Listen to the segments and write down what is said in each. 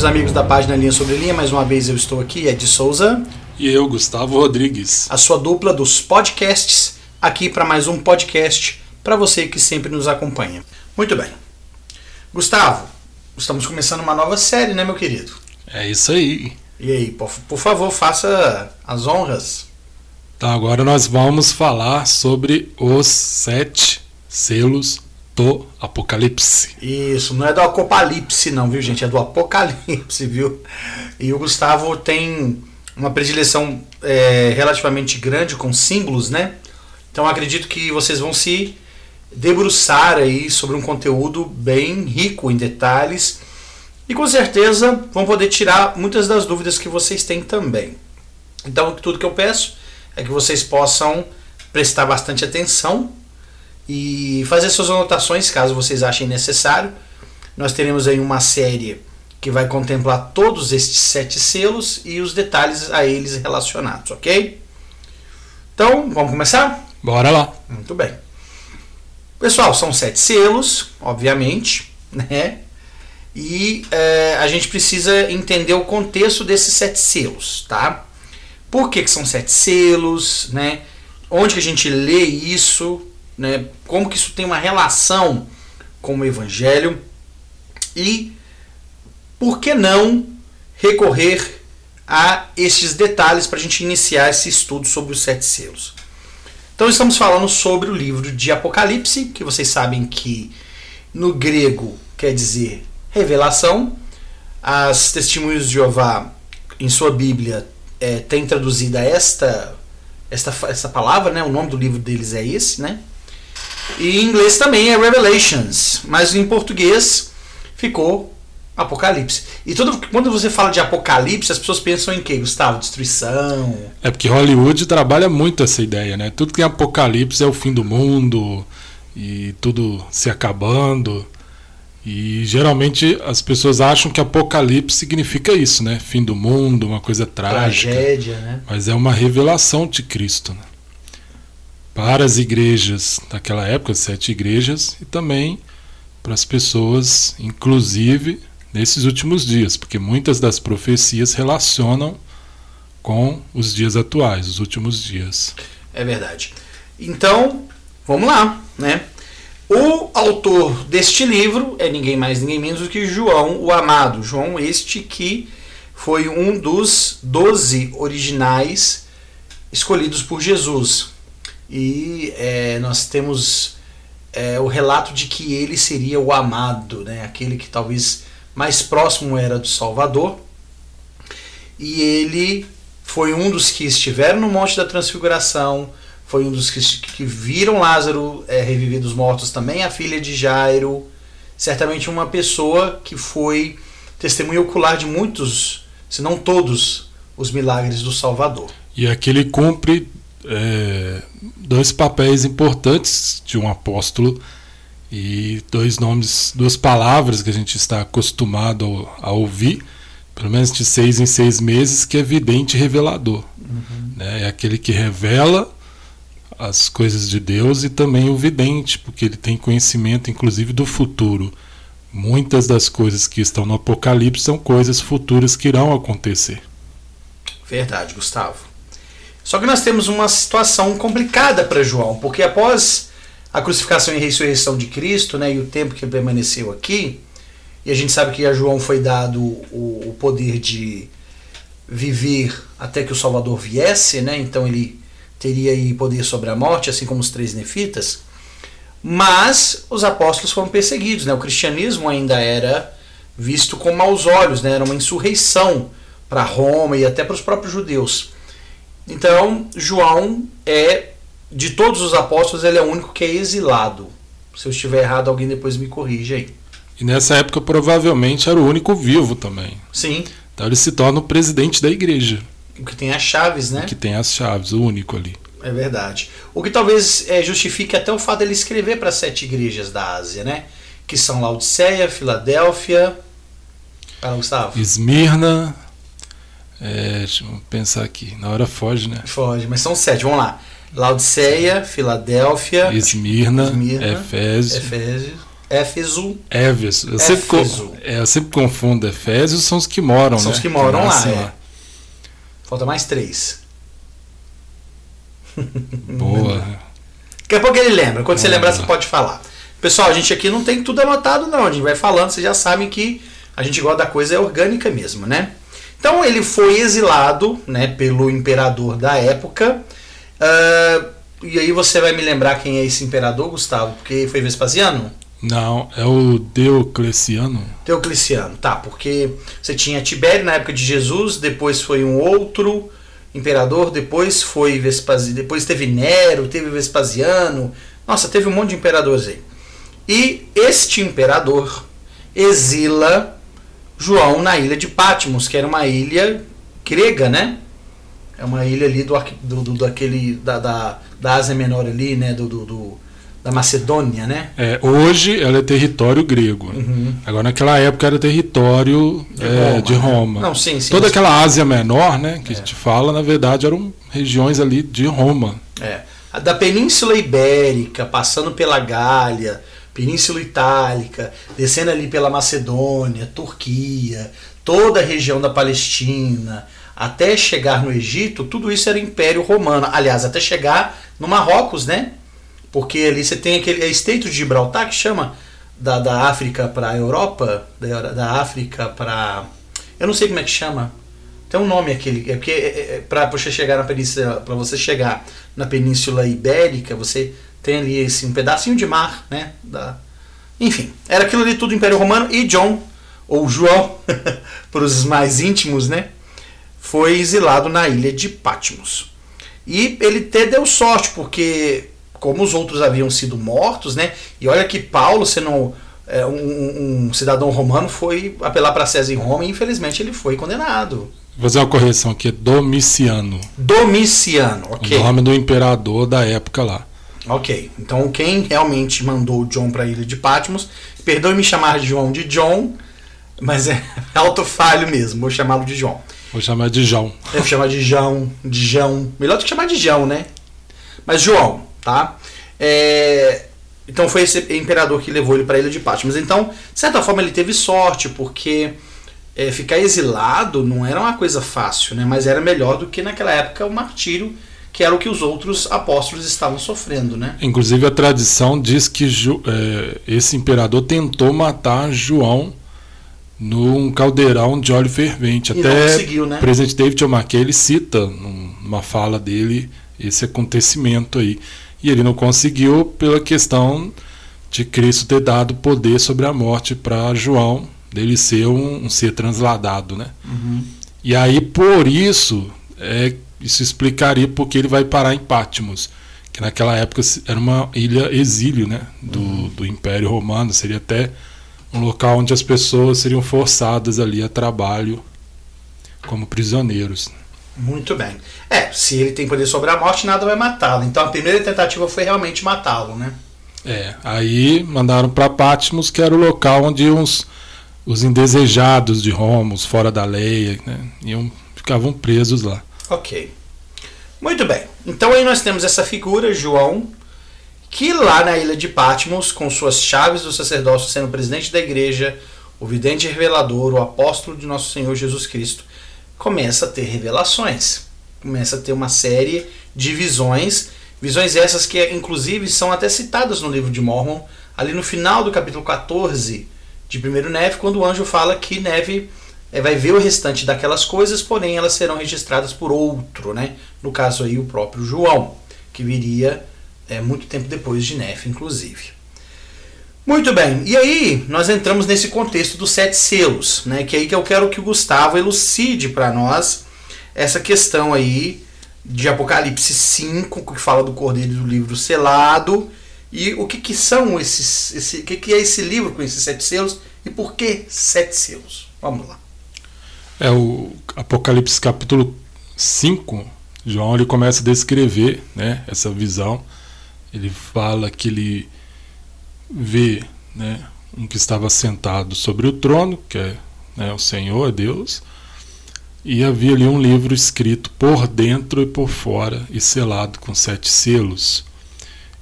queridos amigos da página Linha Sobre Linha. Mais uma vez eu estou aqui, Ed Souza. E eu, Gustavo Rodrigues. A sua dupla dos podcasts, aqui para mais um podcast para você que sempre nos acompanha. Muito bem. Gustavo, estamos começando uma nova série, né, meu querido? É isso aí. E aí, por, por favor, faça as honras. Então, agora nós vamos falar sobre os sete selos do Apocalipse. Isso, não é do Apocalipse, não, viu, gente? É do Apocalipse, viu? E o Gustavo tem uma predileção é, relativamente grande com símbolos, né? Então acredito que vocês vão se debruçar aí sobre um conteúdo bem rico em detalhes e com certeza vão poder tirar muitas das dúvidas que vocês têm também. Então, tudo que eu peço é que vocês possam prestar bastante atenção e fazer suas anotações caso vocês achem necessário. Nós teremos aí uma série que vai contemplar todos estes sete selos e os detalhes a eles relacionados, ok? Então, vamos começar? Bora lá. Muito bem. Pessoal, são sete selos, obviamente, né? E é, a gente precisa entender o contexto desses sete selos, tá? Por que, que são sete selos, né? Onde que a gente lê isso, né? Como que isso tem uma relação com o Evangelho e por que não recorrer a esses detalhes para a gente iniciar esse estudo sobre os sete selos. Então estamos falando sobre o livro de Apocalipse, que vocês sabem que no grego quer dizer revelação. As testemunhas de Jeová em sua Bíblia é, tem traduzida esta, esta palavra, né? O nome do livro deles é esse, né? E em inglês também é Revelations, mas em português ficou Apocalipse. E quando você fala de Apocalipse, as pessoas pensam em quê, Gustavo? Destruição? É porque Hollywood trabalha muito essa ideia, né? Tudo que é Apocalipse é o fim do mundo e tudo se acabando. E geralmente as pessoas acham que Apocalipse significa isso, né? Fim do mundo, uma coisa trágica. Tragédia, né? Mas é uma revelação de Cristo. Né? Para as igrejas daquela época, sete igrejas, e também para as pessoas, inclusive nesses últimos dias, porque muitas das profecias relacionam com os dias atuais, os últimos dias. É verdade. Então, vamos lá, né? O autor deste livro é ninguém mais, ninguém menos do que João, o amado. João, este que foi um dos doze originais escolhidos por Jesus e é, nós temos é, o relato de que ele seria o amado, né? aquele que talvez mais próximo era do Salvador. E ele foi um dos que estiveram no Monte da Transfiguração, foi um dos que, que viram Lázaro é, reviver dos mortos também, a filha de Jairo. Certamente uma pessoa que foi testemunha ocular de muitos, se não todos, os milagres do Salvador. E aquele cumpre é, dois papéis importantes de um apóstolo e dois nomes, duas palavras que a gente está acostumado a ouvir, pelo menos de seis em seis meses, que é vidente e revelador. Uhum. Né? É aquele que revela as coisas de Deus e também o vidente, porque ele tem conhecimento, inclusive, do futuro. Muitas das coisas que estão no Apocalipse são coisas futuras que irão acontecer. Verdade, Gustavo. Só que nós temos uma situação complicada para João, porque após a crucificação e ressurreição de Cristo, né, e o tempo que ele permaneceu aqui, e a gente sabe que a João foi dado o, o poder de viver até que o Salvador viesse, né, então ele teria aí poder sobre a morte, assim como os três nefitas. Mas os apóstolos foram perseguidos, né? O cristianismo ainda era visto com maus olhos, né? Era uma insurreição para Roma e até para os próprios judeus. Então, João é, de todos os apóstolos, ele é o único que é exilado. Se eu estiver errado, alguém depois me corrige aí. E nessa época, provavelmente, era o único vivo também. Sim. Então ele se torna o presidente da igreja. O que tem as chaves, né? O que tem as chaves, o único ali. É verdade. O que talvez é, justifique até o fato dele escrever para sete igrejas da Ásia, né? Que são Laodiceia, Filadélfia. Fala, Gustavo. Esmirna, é, deixa eu pensar aqui. Na hora foge, né? Foge, mas são sete. Vamos lá. Laodiceia, Filadélfia, Esmirna, Esmirna Efésio, Efésio, Éfeso. Éfeso. Eu, sempre co- é, eu sempre confundo Efésios, são os que moram, São né? os que moram lá, nascem é. Falta mais três. Boa. Daqui a pouco ele lembra. Quando você Vamos lembrar, lá. você pode falar. Pessoal, a gente aqui não tem tudo anotado, não. A gente vai falando, vocês já sabem que a gente gosta da coisa é orgânica mesmo, né? Então ele foi exilado né, pelo imperador da época. Ah, e aí você vai me lembrar quem é esse imperador, Gustavo? Porque foi Vespasiano? Não, é o Diocleciano. Teocleciano, tá, porque você tinha Tibério na época de Jesus, depois foi um outro imperador, depois foi Vespasiano, depois teve Nero, teve Vespasiano, nossa, teve um monte de imperadores aí. E este imperador exila João na ilha de Patmos, que era uma ilha grega, né? É uma ilha ali do, do, do daquele da, da, da Ásia Menor ali, né? Do, do, do- da Macedônia, né? É, hoje ela é território grego. Uhum. Agora naquela época era território De é, Roma, de né? Roma. Não, sim, sim. Toda sim. aquela Ásia Menor, né, que É. a gente fala, na verdade eram regiões ali de Roma. É. Da Península Ibérica, passando pela Gália, Península Itálica, descendo ali pela Macedônia, Turquia, toda a região da Palestina, até chegar no Egito, tudo isso era Império Romano. Aliás, até chegar no Marrocos, né? Porque ali você tem aquele é Estreito de Gibraltar que chama da, da África para a Europa, da, da África para. Eu não sei como é que chama. Tem um nome aquele, é porque é, é, para você chegar na península, para você chegar na Península Ibérica, você tem ali esse um pedacinho de mar, né? Da, enfim, era aquilo ali tudo Império Romano e John ou João, para os mais íntimos, né? Foi exilado na ilha de Patmos. E ele até deu sorte, porque como os outros haviam sido mortos, né? E olha que Paulo, sendo é, um, um cidadão romano, foi apelar para César em Roma e infelizmente ele foi condenado. Vou fazer uma correção aqui, é Domiciano. Domiciano, ok. O nome do imperador da época lá. Ok. Então quem realmente mandou o John para a ilha de Patmos, perdoe-me chamar de João de John, mas é alto falho mesmo, vou chamá-lo de João. Vou chamar de João. Deve chamar de João, de João. Melhor do que chamar de João, né? Mas João, tá? É, Então foi esse imperador que levou ele para a ilha de Patmos. Então, de certa forma, ele teve sorte, porque é, ficar exilado não era uma coisa fácil, né? Mas era melhor do que naquela época o martírio, que era o que os outros apóstolos estavam sofrendo, né? Inclusive a tradição diz que é, esse imperador tentou matar João num caldeirão de óleo fervente. E Até conseguiu, né? o presidente David O'Mackey ele cita num- numa fala dele esse acontecimento aí. E ele não conseguiu pela questão de Cristo ter dado poder sobre a morte para João, dele ser um, um ser transladado, né? Uhum. E aí, por isso, é, isso explicaria porque ele vai parar em Patmos, que naquela época era uma ilha exílio né, do, do Império Romano, seria até um local onde as pessoas seriam forçadas ali a trabalho como prisioneiros. Muito bem. É, se ele tem poder sobre a morte, nada vai matá-lo. Então a primeira tentativa foi realmente matá-lo, né? É, aí mandaram para Patmos, que era o local onde os, os indesejados de Roma, os fora da lei, né, iam, ficavam presos lá. Ok. Muito bem. Então aí nós temos essa figura, João, que lá na ilha de Patmos, com suas chaves do sacerdócio, sendo presidente da igreja, o vidente revelador, o apóstolo de nosso Senhor Jesus Cristo, começa a ter revelações. Começa a ter uma série de visões, visões essas que inclusive são até citadas no livro de Mormon, ali no final do capítulo 14 de 1 Neve, quando o anjo fala que Neve vai ver o restante daquelas coisas, porém elas serão registradas por outro, né? No caso aí o próprio João, que viria é, muito tempo depois de Nefe, inclusive. Muito bem, e aí nós entramos nesse contexto dos sete selos, né? Que é aí que eu quero que o Gustavo elucide para nós essa questão aí de Apocalipse 5, que fala do cordeiro do livro selado, e o que, que são esses. Esse, o que, que é esse livro com esses sete selos e por que sete selos? Vamos lá. É o Apocalipse capítulo 5, João ele começa a descrever né, essa visão. Ele fala que ele vê né, um que estava sentado sobre o trono, que é né, o Senhor, Deus, e havia ali um livro escrito por dentro e por fora e selado com sete selos.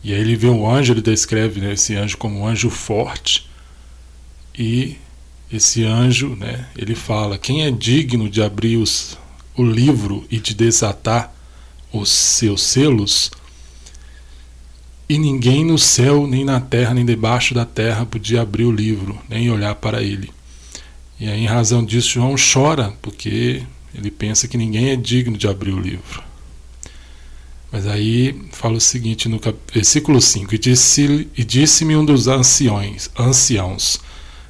E aí ele vê o anjo, ele descreve né, esse anjo como um anjo forte. E esse anjo, né, ele fala: quem é digno de abrir os, o livro e de desatar os seus selos? E ninguém no céu, nem na terra, nem debaixo da terra podia abrir o livro, nem olhar para ele. E aí, em razão disso, João chora, porque ele pensa que ninguém é digno de abrir o livro. Mas aí fala o seguinte no versículo 5: E disse-me disse um dos anciões, anciãos: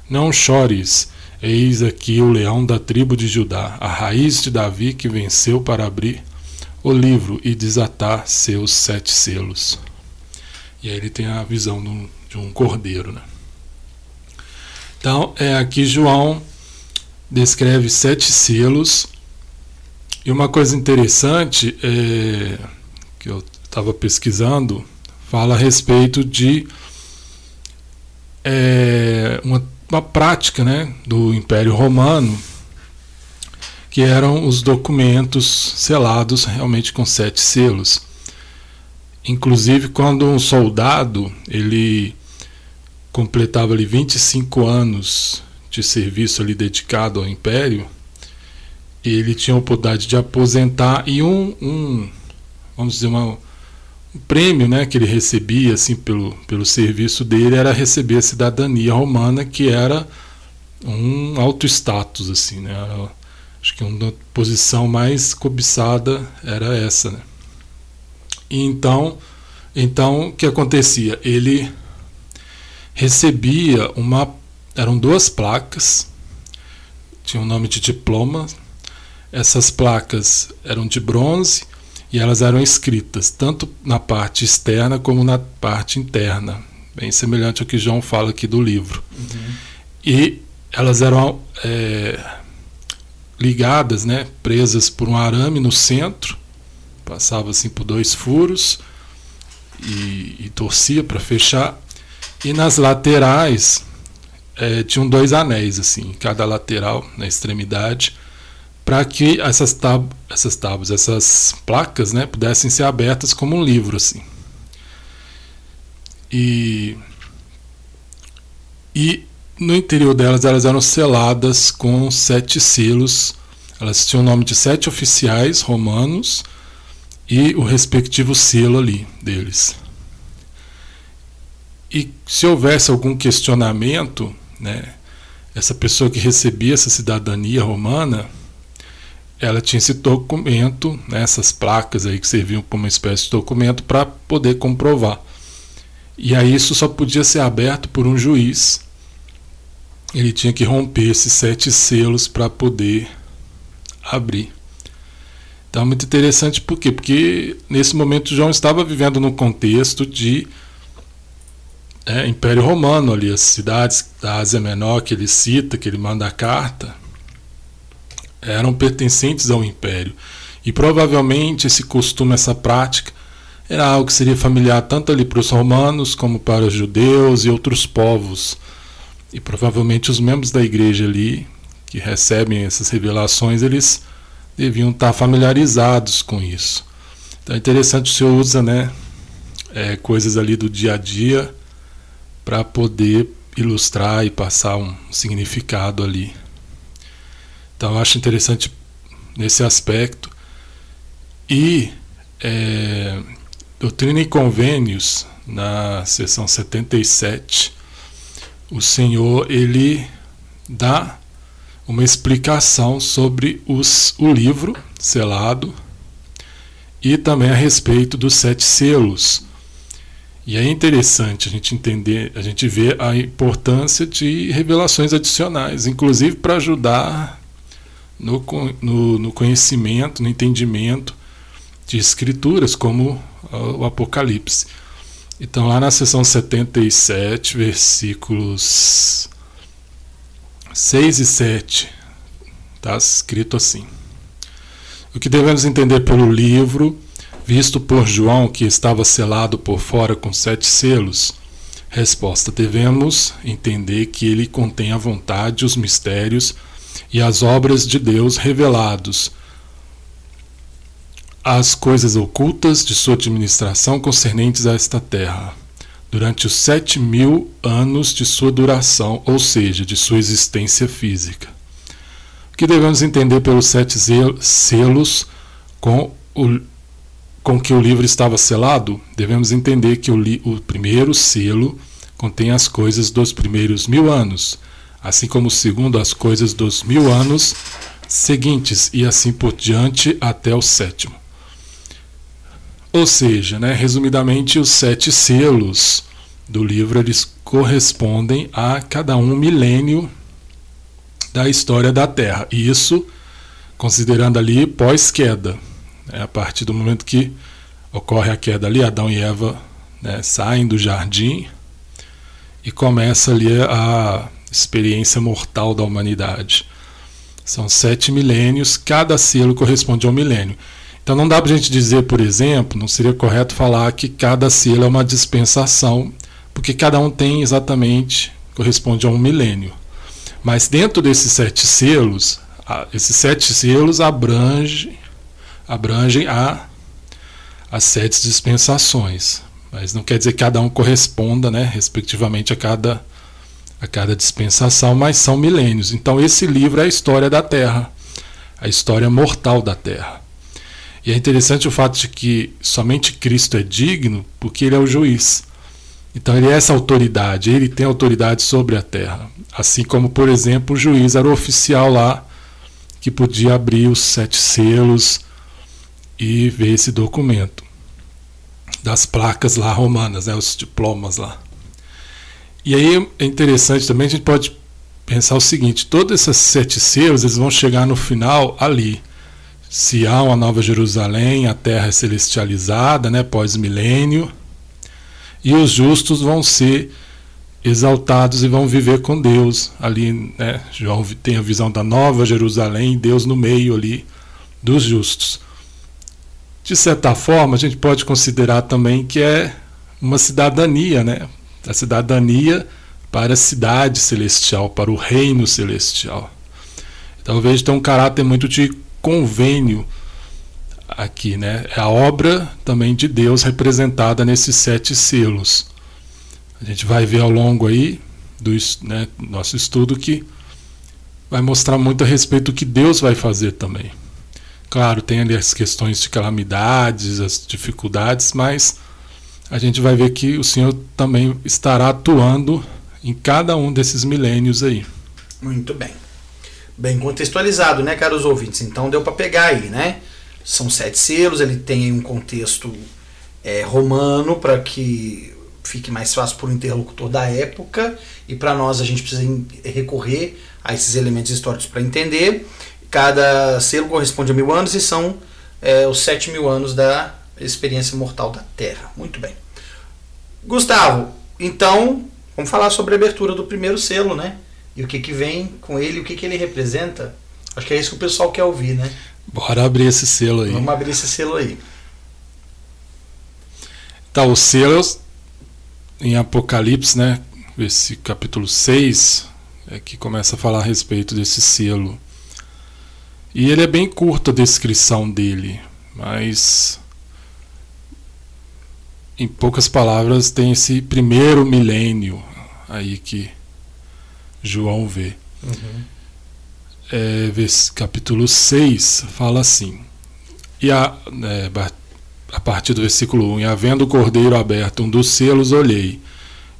Não chores, eis aqui o leão da tribo de Judá, a raiz de Davi que venceu para abrir o livro e desatar seus sete selos. E aí ele tem a visão de um cordeiro. Né? Então, é, aqui João descreve sete selos. E uma coisa interessante é, que eu estava pesquisando fala a respeito de é, uma, uma prática né, do Império Romano que eram os documentos selados realmente com sete selos. Inclusive, quando um soldado ele completava ali 25 anos de serviço ali dedicado ao império, ele tinha a oportunidade de aposentar e um, um vamos dizer uma, um prêmio, né, que ele recebia assim pelo, pelo serviço dele era receber a cidadania romana, que era um alto status assim, né? Era, acho que uma posição mais cobiçada era essa, né? E então, então o que acontecia? Ele recebia uma. Eram duas placas, tinha o um nome de diploma. Essas placas eram de bronze e elas eram escritas tanto na parte externa como na parte interna, bem semelhante ao que João fala aqui do livro. Uhum. E elas eram é, ligadas, né, presas por um arame no centro passava assim por dois furos e, e torcia para fechar. E nas laterais é, tinham dois anéis assim, em cada lateral na extremidade, para que essas, tab essas tábuas, essas placas, né, pudessem ser abertas como um livro assim. E e no interior delas elas eram seladas com sete selos. Elas tinham o nome de sete oficiais romanos e o respectivo selo ali deles. E se houvesse algum questionamento, né, essa pessoa que recebia essa cidadania romana, ela tinha esse documento, né, essas placas aí que serviam como uma espécie de documento para poder comprovar. E aí isso só podia ser aberto por um juiz. Ele tinha que romper esses sete selos para poder abrir. Então, muito interessante por quê? Porque nesse momento João estava vivendo num contexto de é, Império Romano, ali, as cidades da Ásia Menor que ele cita, que ele manda a carta, eram pertencentes ao Império. E provavelmente esse costume, essa prática, era algo que seria familiar tanto ali para os romanos como para os judeus e outros povos. E provavelmente os membros da igreja ali, que recebem essas revelações, eles deviam estar familiarizados com isso. Então é interessante o senhor usa né, é, coisas ali do dia a dia para poder ilustrar e passar um significado ali. Então eu acho interessante nesse aspecto. E é, Doutrina e Convênios, na seção 77, o Senhor ele dá uma explicação sobre os, o livro selado e também a respeito dos sete selos. E é interessante a gente entender, a gente ver a importância de revelações adicionais, inclusive para ajudar no, no, no, conhecimento, no entendimento de escrituras, como o Apocalipse. Então, lá na seção 77, versículos 6 e 7, está escrito assim: O que devemos entender pelo livro, visto por João, que estava selado por fora com sete selos? Resposta: Devemos entender que ele contém a vontade, os mistérios e as obras de Deus revelados as coisas ocultas de sua administração concernentes a esta terra, durante os sete mil anos de sua duração, ou seja, de sua existência física. O que devemos entender pelos sete selos com, o, com que o livro estava selado? Devemos entender que o, o primeiro selo contém as coisas dos primeiros mil anos, assim como segundo as coisas dos mil anos seguintes, e assim por diante até o sétimo. Ou seja, né, resumidamente, os sete selos do livro eles correspondem a cada um milênio da história da Terra. E isso considerando ali pós-queda. Né, a partir do momento que ocorre a queda ali, Adão e Eva né, saem do jardim e começa ali a experiência mortal da humanidade. São sete milênios, cada selo corresponde a um milênio. Então não dá para a gente dizer, por exemplo, não seria correto falar que cada selo é uma dispensação, porque cada um tem exatamente, corresponde a um milênio. Mas dentro desses sete selos, esses sete selos abrangem, abrangem a, as sete dispensações. Mas não quer dizer que cada um corresponda, né, respectivamente, a cada, a cada dispensação, mas são milênios. Então esse livro é a história da Terra, a história mortal da Terra. E é interessante o fato de que somente Cristo é digno porque ele é o juiz. Então ele é essa autoridade, ele tem autoridade sobre a terra. Assim como, por exemplo, o juiz era o oficial lá que podia abrir os sete selos e ver esse documento das placas lá romanas, né, os diplomas lá. E aí é interessante também, a gente pode pensar o seguinte, todos esses sete selos eles vão chegar no final ali se há uma nova Jerusalém, a terra é celestializada, né, pós-milênio, e os justos vão ser exaltados e vão viver com Deus. Ali, né, João tem a visão da nova Jerusalém, Deus no meio ali dos justos. De certa forma, a gente pode considerar também que é uma cidadania, né? A cidadania para a cidade celestial, para o reino celestial. Talvez tenha um caráter muito de convênio aqui, né? É a obra também de Deus representada nesses sete selos. A gente vai ver ao longo aí do né, nosso estudo que vai mostrar muito a respeito do que Deus vai fazer também. Claro, tem ali as questões de calamidades, as dificuldades, mas a gente vai ver que o Senhor também estará atuando em cada um desses milênios aí. Muito bem bem contextualizado, né, caros ouvintes? Então deu para pegar aí, né? São sete selos, ele tem um contexto é, romano para que fique mais fácil para o interlocutor da época e para nós a gente precisa recorrer a esses elementos históricos para entender. Cada selo corresponde a mil anos e são é, os sete mil anos da experiência mortal da Terra. Muito bem. Gustavo, então vamos falar sobre a abertura do primeiro selo, né? e o que, que vem com ele, o que, que ele representa. Acho que é isso que o pessoal quer ouvir, né? Bora abrir esse selo aí. Vamos abrir esse selo aí. Tá, os selos em Apocalipse, né? Esse capítulo 6 é que começa a falar a respeito desse selo. E ele é bem curta a descrição dele, mas em poucas palavras tem esse primeiro milênio aí que João vê. Uhum. É, capítulo 6 fala assim: E a, é, a partir do versículo 1: E havendo o cordeiro aberto um dos selos, olhei,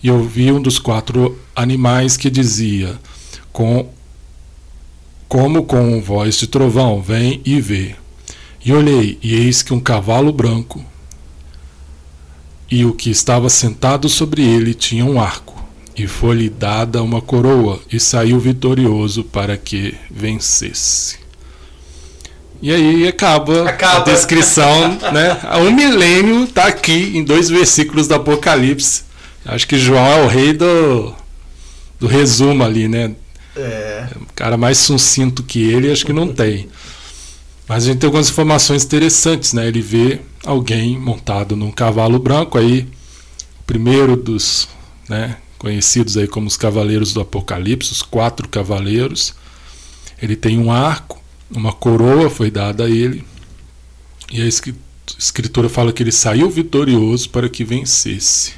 e ouvi um dos quatro animais que dizia, com, como com voz de trovão: Vem e vê. E olhei, e eis que um cavalo branco, e o que estava sentado sobre ele tinha um arco e foi-lhe dada uma coroa, e saiu vitorioso para que vencesse. E aí acaba, acaba. a descrição, né? Um milênio está aqui em dois versículos do Apocalipse. Acho que João é o rei do, do resumo ali, né? É. Um cara mais sucinto que ele, acho que não tem. Mas a gente tem algumas informações interessantes, né? Ele vê alguém montado num cavalo branco, aí o primeiro dos, né, conhecidos aí como os cavaleiros do Apocalipse, os quatro cavaleiros. Ele tem um arco, uma coroa foi dada a ele. E a escritura fala que ele saiu vitorioso para que vencesse.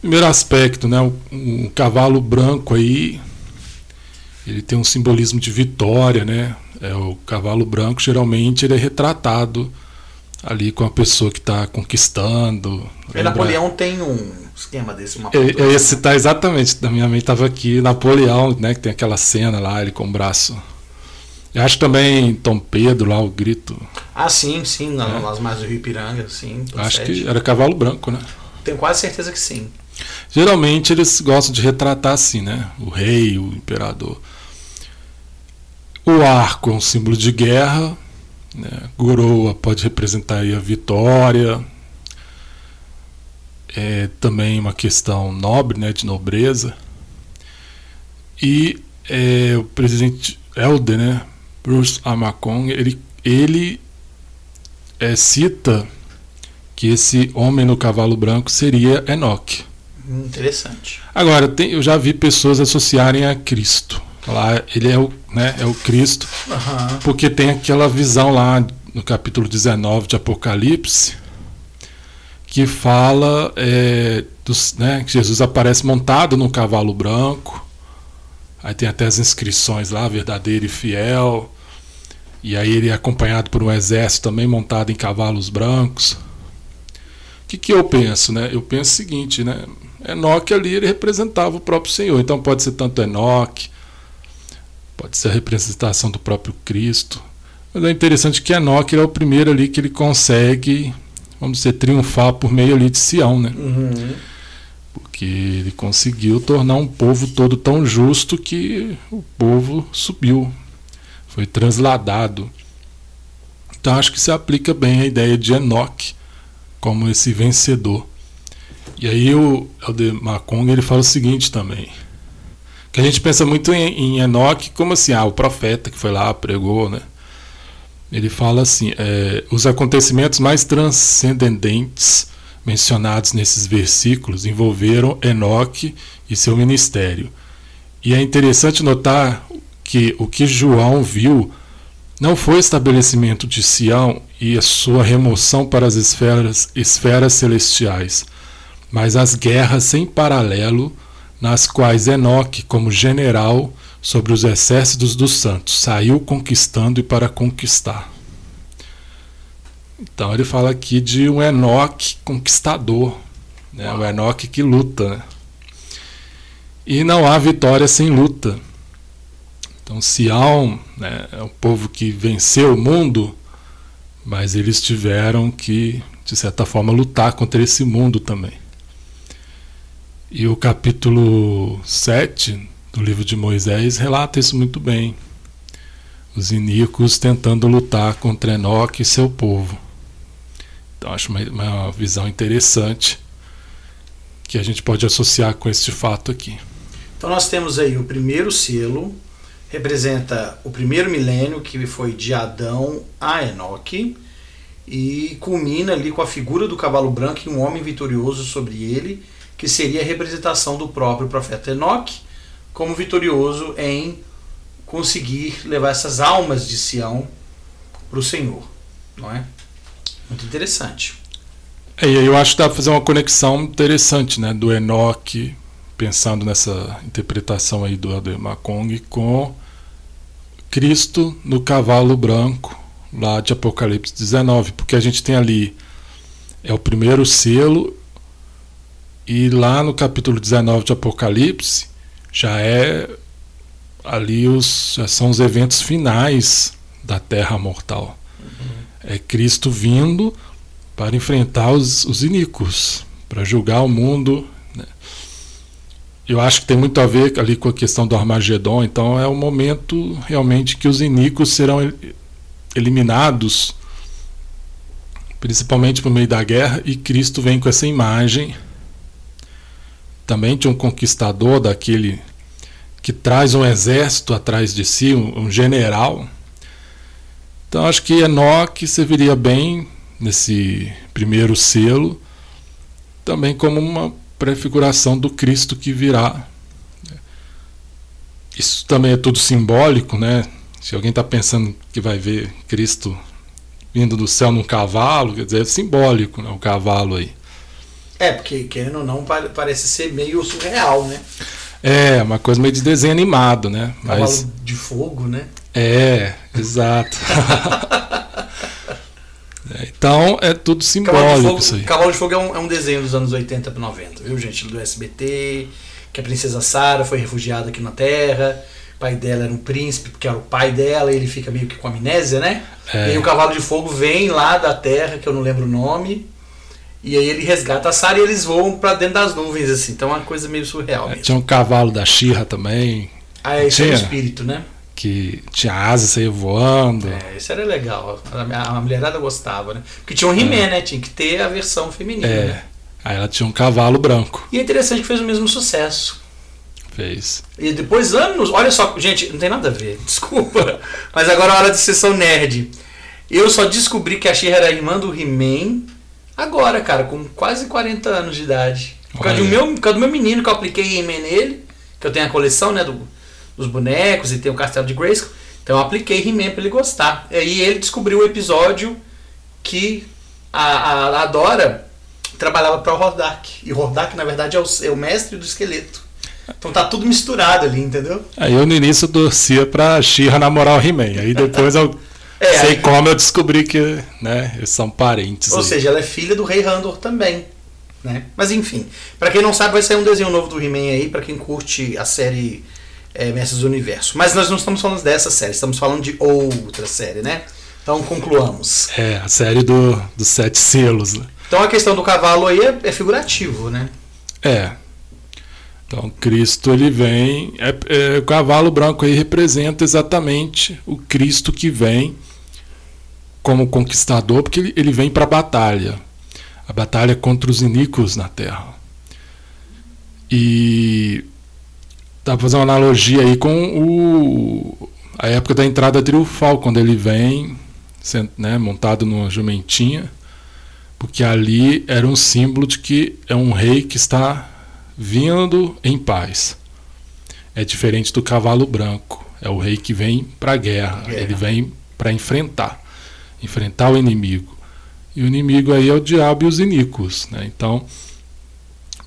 Primeiro aspecto, né, um, cavalo branco aí, ele tem um simbolismo de vitória, né? É o cavalo branco geralmente ele é retratado ali com a pessoa que está conquistando. E Napoleão tem um esquema desse, uma eu, eu ia citar exatamente, da minha mente estava aqui Napoleão, né, que tem aquela cena lá, ele com o braço. Eu acho também Tom Pedro lá o grito. Ah, sim, sim, é. nas mais do Rio Ipiranga, sim. Acho que era cavalo branco, né? Tenho quase certeza que sim. Geralmente eles gostam de retratar assim, né? O rei, o imperador. O arco é um símbolo de guerra. Né? Goroa pode representar a vitória. É também uma questão nobre, né? de nobreza. E é, o presidente Helder, né? Bruce Amacon, ele, ele é, cita que esse homem no cavalo branco seria Enoque. Interessante. Agora, tem, eu já vi pessoas associarem a Cristo. Lá ele é o, né, é o Cristo, uhum. porque tem aquela visão lá no capítulo 19 de Apocalipse que fala é, dos, né, que Jesus aparece montado num cavalo branco. Aí tem até as inscrições lá, verdadeiro e fiel. E aí ele é acompanhado por um exército também montado em cavalos brancos. O que, que eu penso, né? Eu penso o seguinte, né? Enoque ali ele representava o próprio Senhor. Então pode ser tanto Enoque, pode ser a representação do próprio Cristo. Mas é interessante que Enoque é o primeiro ali que ele consegue, vamos dizer, triunfar por meio ali de Sião, né? Uhum. Porque ele conseguiu tornar um povo todo tão justo que o povo subiu, foi transladado. Então acho que se aplica bem a ideia de Enoque como esse vencedor. E aí o Elder Macong ele fala o seguinte também. Que a gente pensa muito em, em Enoque como assim, ah, o profeta que foi lá, pregou, né? Ele fala assim: é, os acontecimentos mais transcendentes mencionados nesses versículos envolveram Enoque e seu ministério. E é interessante notar que o que João viu não foi o estabelecimento de Sião e a sua remoção para as esferas, esferas celestiais, mas as guerras sem paralelo nas quais Enoque, como general sobre os exércitos dos santos, saiu conquistando e para conquistar. Então ele fala aqui de um Enoque conquistador, né? um Enoque que luta. Né? E não há vitória sem luta. Então Sião né, é um povo que venceu o mundo, mas eles tiveram que, de certa forma, lutar contra esse mundo também. E o capítulo 7 do livro de Moisés relata isso muito bem. Os iníquos tentando lutar contra Enoque e seu povo. Então acho uma, uma visão interessante que a gente pode associar com este fato aqui. Então nós temos aí o primeiro selo, representa o primeiro milênio que foi de Adão a Enoque e culmina ali com a figura do cavalo branco e um homem vitorioso sobre ele que seria a representação do próprio profeta Enoque como vitorioso em conseguir levar essas almas de Sião para o Senhor, não é? Muito interessante. É, eu acho que dá para fazer uma conexão interessante, né, do Enoque, pensando nessa interpretação aí do Ader Makong com Cristo no cavalo branco, lá de Apocalipse 19, porque a gente tem ali é o primeiro selo e lá no capítulo 19 de Apocalipse já é ali os são os eventos finais da Terra mortal. Uhum. É Cristo vindo para enfrentar os, os iníquos, para julgar o mundo. Né? Eu acho que tem muito a ver ali com a questão do Armagedon, então é o momento realmente que os iníquos serão eliminados, principalmente por meio da guerra, e Cristo vem com essa imagem também de um conquistador, daquele que traz um exército atrás de si, um, um general. Então acho que Enoque serviria bem nesse primeiro selo, também como uma prefiguração do Cristo que virá. Isso também é tudo simbólico, né? Se alguém está pensando que vai ver Cristo vindo do céu num cavalo, quer dizer, é simbólico, né, o cavalo aí. É, porque querendo ou não, parece ser meio surreal, né? É, uma coisa meio de desenho animado, né? Cavalo Mas... de fogo, né? É, exato. É, então é tudo simbólico isso aí. Cavalo de Fogo é um, é um desenho dos anos 80 para 90, viu, gente? Do SBT, que a princesa Sara foi refugiada aqui na Terra. O pai dela era um príncipe, porque era o pai dela, e ele fica meio que com amnésia, né? É. E aí o Cavalo de Fogo vem lá da Terra, que eu não lembro o nome. E aí ele resgata a Sara e eles voam para dentro das nuvens, assim. Então é uma coisa meio surreal é. Tinha um cavalo da Xirra também. Ah, esse tinha. é o espírito, né? que tinha asas, saía voando. É, isso era legal. A, a mulherada gostava, né? Porque tinha um He-Man, é. né? Tinha que ter a versão feminina. É. Né? Aí ela tinha um cavalo branco. E é interessante que fez o mesmo sucesso. Fez. E depois, anos. Olha só, gente, não tem nada a ver, desculpa. Mas agora é hora de sessão nerd. Eu só descobri que a She era irmã do He-Man agora, cara, com quase 40 anos de idade. Por causa, do meu, por causa do meu menino que eu apliquei He-Man nele, que eu tenho a coleção, né? Do, dos bonecos e tem o castelo de Grayskull. Então eu apliquei He-Man pra ele gostar. E aí ele descobriu o episódio que a, a, a Dora trabalhava para o Hordak. E o Hordak, na verdade, é o, é o mestre do esqueleto. Então tá tudo misturado ali, entendeu? Aí eu no início torcia pra Shira namorar o He-Man. Aí depois eu é, sei aí... como eu descobri que né, eles são parentes. Ou aí. seja, ela é filha do rei Randor também. Né? Mas enfim, para quem não sabe, vai sair um desenho novo do He-Man aí, para quem curte a série é, Mestres do Universo. Mas nós não estamos falando dessa série, estamos falando de outra série, né? Então concluamos. É, a série do, dos sete selos. Né? Então a questão do cavalo aí é, é figurativo, né? É. Então Cristo ele vem, é, é, o cavalo branco aí representa exatamente o Cristo que vem como conquistador, porque ele, ele vem para a batalha, a batalha contra os iníquos na Terra. E Dá pra fazer uma analogia aí com o, a época da entrada triunfal, quando ele vem né, montado numa jumentinha, porque ali era um símbolo de que é um rei que está vindo em paz. É diferente do cavalo branco, é o rei que vem para a guerra, guerra, ele vem para enfrentar, enfrentar o inimigo. E o inimigo aí é o diabo e os iníquos. Né? Então,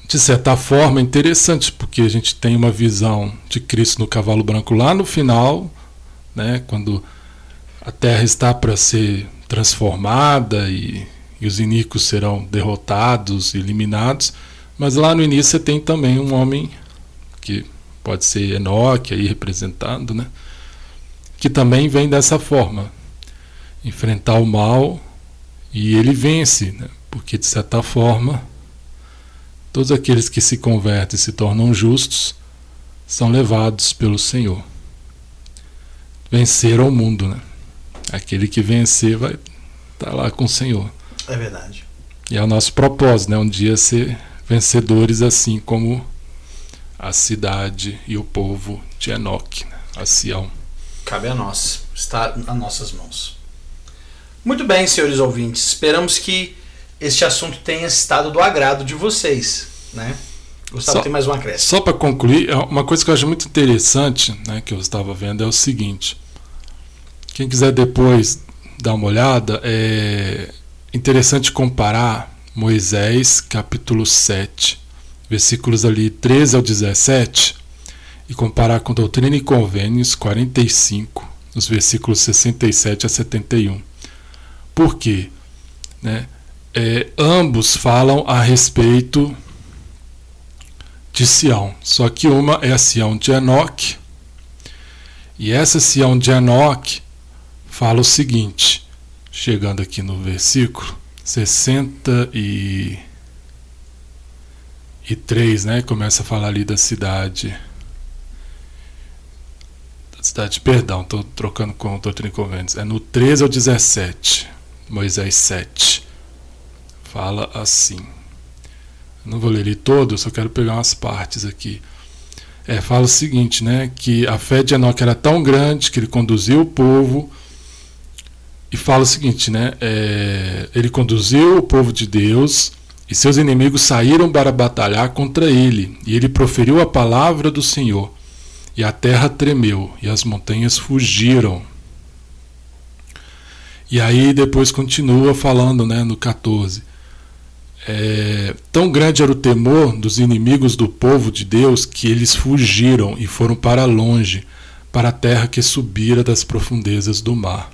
de certa forma, interessante, porque a gente tem uma visão de Cristo no cavalo branco lá no final, né, quando a terra está para ser transformada e, e os iníquos serão derrotados, eliminados, mas lá no início você tem também um homem que pode ser Enoque aí representado, né, que também vem dessa forma, enfrentar o mal e ele vence, né, porque de certa forma Todos aqueles que se convertem e se tornam justos são levados pelo Senhor. Vencer o mundo, né? Aquele que vencer vai estar tá lá com o Senhor. É verdade. E é o nosso propósito, né? Um dia ser vencedores assim como a cidade e o povo de Enoque, né? a Sião. Cabe a nós, está nas nossas mãos. Muito bem, senhores ouvintes. Esperamos que este assunto tenha estado do agrado de vocês, né? Gustavo, só, tem mais uma acréscimo. Só para concluir, é uma coisa que eu acho muito interessante, né, que eu estava vendo, é o seguinte. Quem quiser depois dar uma olhada, é interessante comparar Moisés, capítulo 7, versículos ali 13 ao 17, e comparar com Doutrina e Convênios 45, os versículos 67 a 71. Por quê? Né? é, ambos falam a respeito de Sião. Só que uma é a Sião de Enoque. E essa Sião de Enoque fala o seguinte, chegando aqui no versículo 63, né? Começa a falar ali da cidade. Da cidade, perdão, estou trocando com o Doutrina e. É no 13 ao 17, Moisés 7 fala assim. Não vou ler ele todo, só quero pegar umas partes aqui. É, fala o seguinte, né, que a fé de Enoque era tão grande que ele conduziu o povo e fala o seguinte, né, é, ele conduziu o povo de Deus e seus inimigos saíram para batalhar contra ele e ele proferiu a palavra do Senhor e a terra tremeu e as montanhas fugiram E aí depois continua falando né, no 14. É, tão grande era o temor dos inimigos do povo de Deus que eles fugiram e foram para longe, para a terra que subira das profundezas do mar.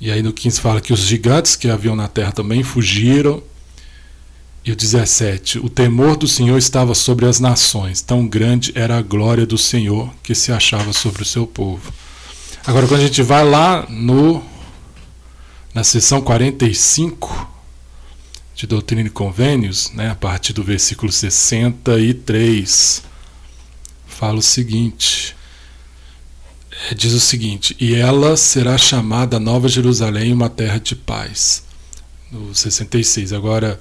E aí no 15 fala que os gigantes que haviam na terra também fugiram. E o 17: O temor do Senhor estava sobre as nações, tão grande era a glória do Senhor que se achava sobre o seu povo. Agora, quando a gente vai lá no na seção 45 de Doutrina e Convênios, né, a partir do versículo 63, fala o seguinte: é, diz o seguinte: E ela será chamada Nova Jerusalém, uma terra de paz. No 66. Agora,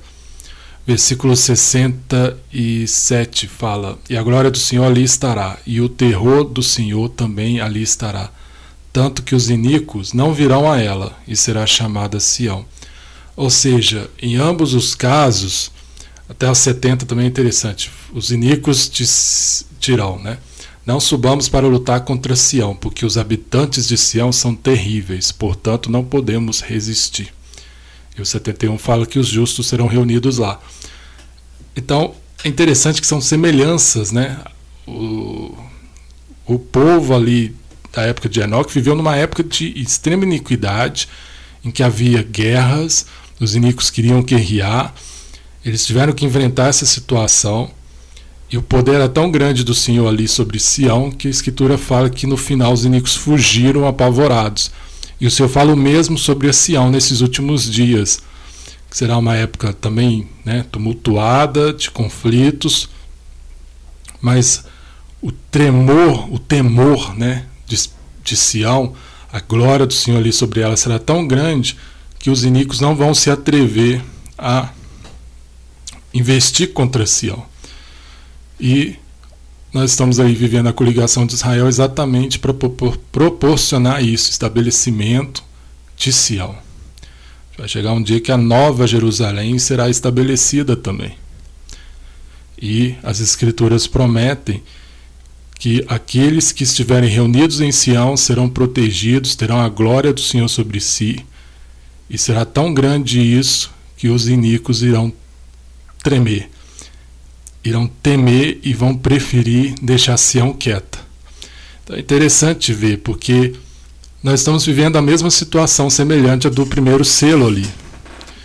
versículo 67 fala: E a glória do Senhor ali estará, e o terror do Senhor também ali estará tanto que os iníquos não virão a ela, e será chamada Sião. Ou seja, em ambos os casos, até os 70 também é interessante, os iníquos dirão, né? Não subamos para lutar contra Sião, porque os habitantes de Sião são terríveis, portanto não podemos resistir. E o 71 fala que os justos serão reunidos lá. Então, é interessante que são semelhanças, né? O, o povo ali da época de Enoque viveu numa época de extrema iniquidade, em que havia guerras, os iníquos queriam guerrear, eles tiveram que enfrentar essa situação, e o poder era tão grande do Senhor ali sobre Sião que a Escritura fala que no final os iníquos fugiram apavorados. E o Senhor fala o mesmo sobre Sião nesses últimos dias, que será uma época também né, tumultuada, de conflitos, mas o tremor, o temor né, de, de Sião, a glória do Senhor ali sobre ela será tão grande que os iníquos não vão se atrever a investir contra Sião. E nós estamos aí vivendo a coligação de Israel exatamente para proporcionar isso, estabelecimento de Sião. Vai chegar um dia que a nova Jerusalém será estabelecida também. E as Escrituras prometem que aqueles que estiverem reunidos em Sião serão protegidos, terão a glória do Senhor sobre si, e será tão grande isso que os iníquos irão tremer, irão temer e vão preferir deixar Sião quieta. Então é interessante ver, porque nós estamos vivendo a mesma situação semelhante à do primeiro selo ali,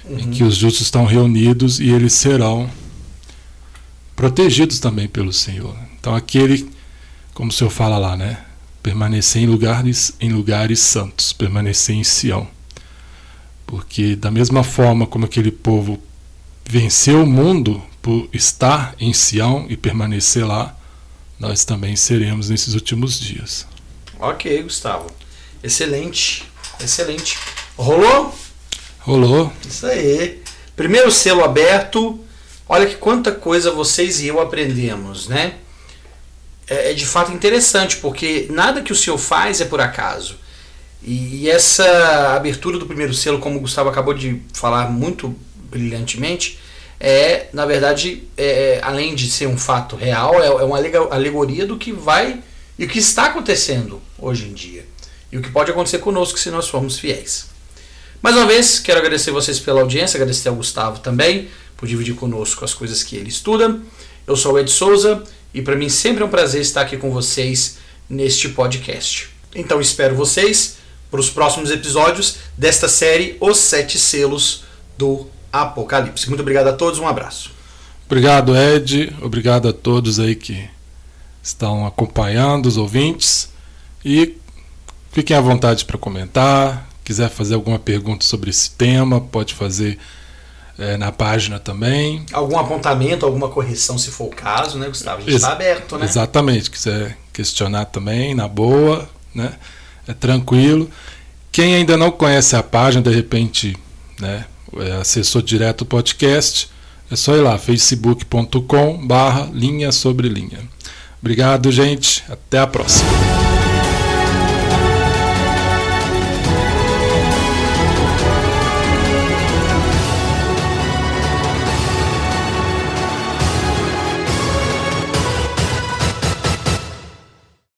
uhum. em que os justos estão reunidos e eles serão protegidos também pelo Senhor. Então aquele como o Senhor fala lá, né? Permanecer em lugares, em lugares santos, permanecer em Sião. Porque da mesma forma como aquele povo venceu o mundo por estar em Sião e permanecer lá, nós também seremos nesses últimos dias. Ok, Gustavo. Excelente, excelente. Rolou? Rolou. Isso aí. Primeiro selo aberto. Olha que quanta coisa vocês e eu aprendemos, né? É, é de fato interessante, porque nada que o senhor faz é por acaso. E, e essa abertura do primeiro selo, como o Gustavo acabou de falar muito brilhantemente, é, na verdade, é, é além de ser um fato real, é, é uma alegoria do que vai e o que está acontecendo hoje em dia. E o que pode acontecer conosco se nós formos fiéis. Mais uma vez, quero agradecer vocês pela audiência, agradecer ao Gustavo também por dividir conosco as coisas que ele estuda. Eu sou o Ed Souza e para mim sempre é um prazer estar aqui com vocês neste podcast. Então espero vocês para os próximos episódios desta série Os Sete Selos do Apocalipse. Muito obrigado a todos, um abraço. Obrigado, Ed. Obrigado a todos aí que estão acompanhando, os ouvintes. E fiquem à vontade para comentar. Quiser fazer alguma pergunta sobre esse tema, pode fazer é, na página também. Algum apontamento, alguma correção, se for o caso, né, Gustavo? A gente está aberto, né? Exatamente. Quiser questionar também, na boa, né? É tranquilo. Quem ainda não conhece a página, de repente, né, é, acessou direto o podcast, é só ir lá, facebook.com barra linha sobre linha. Obrigado, gente. Até a próxima.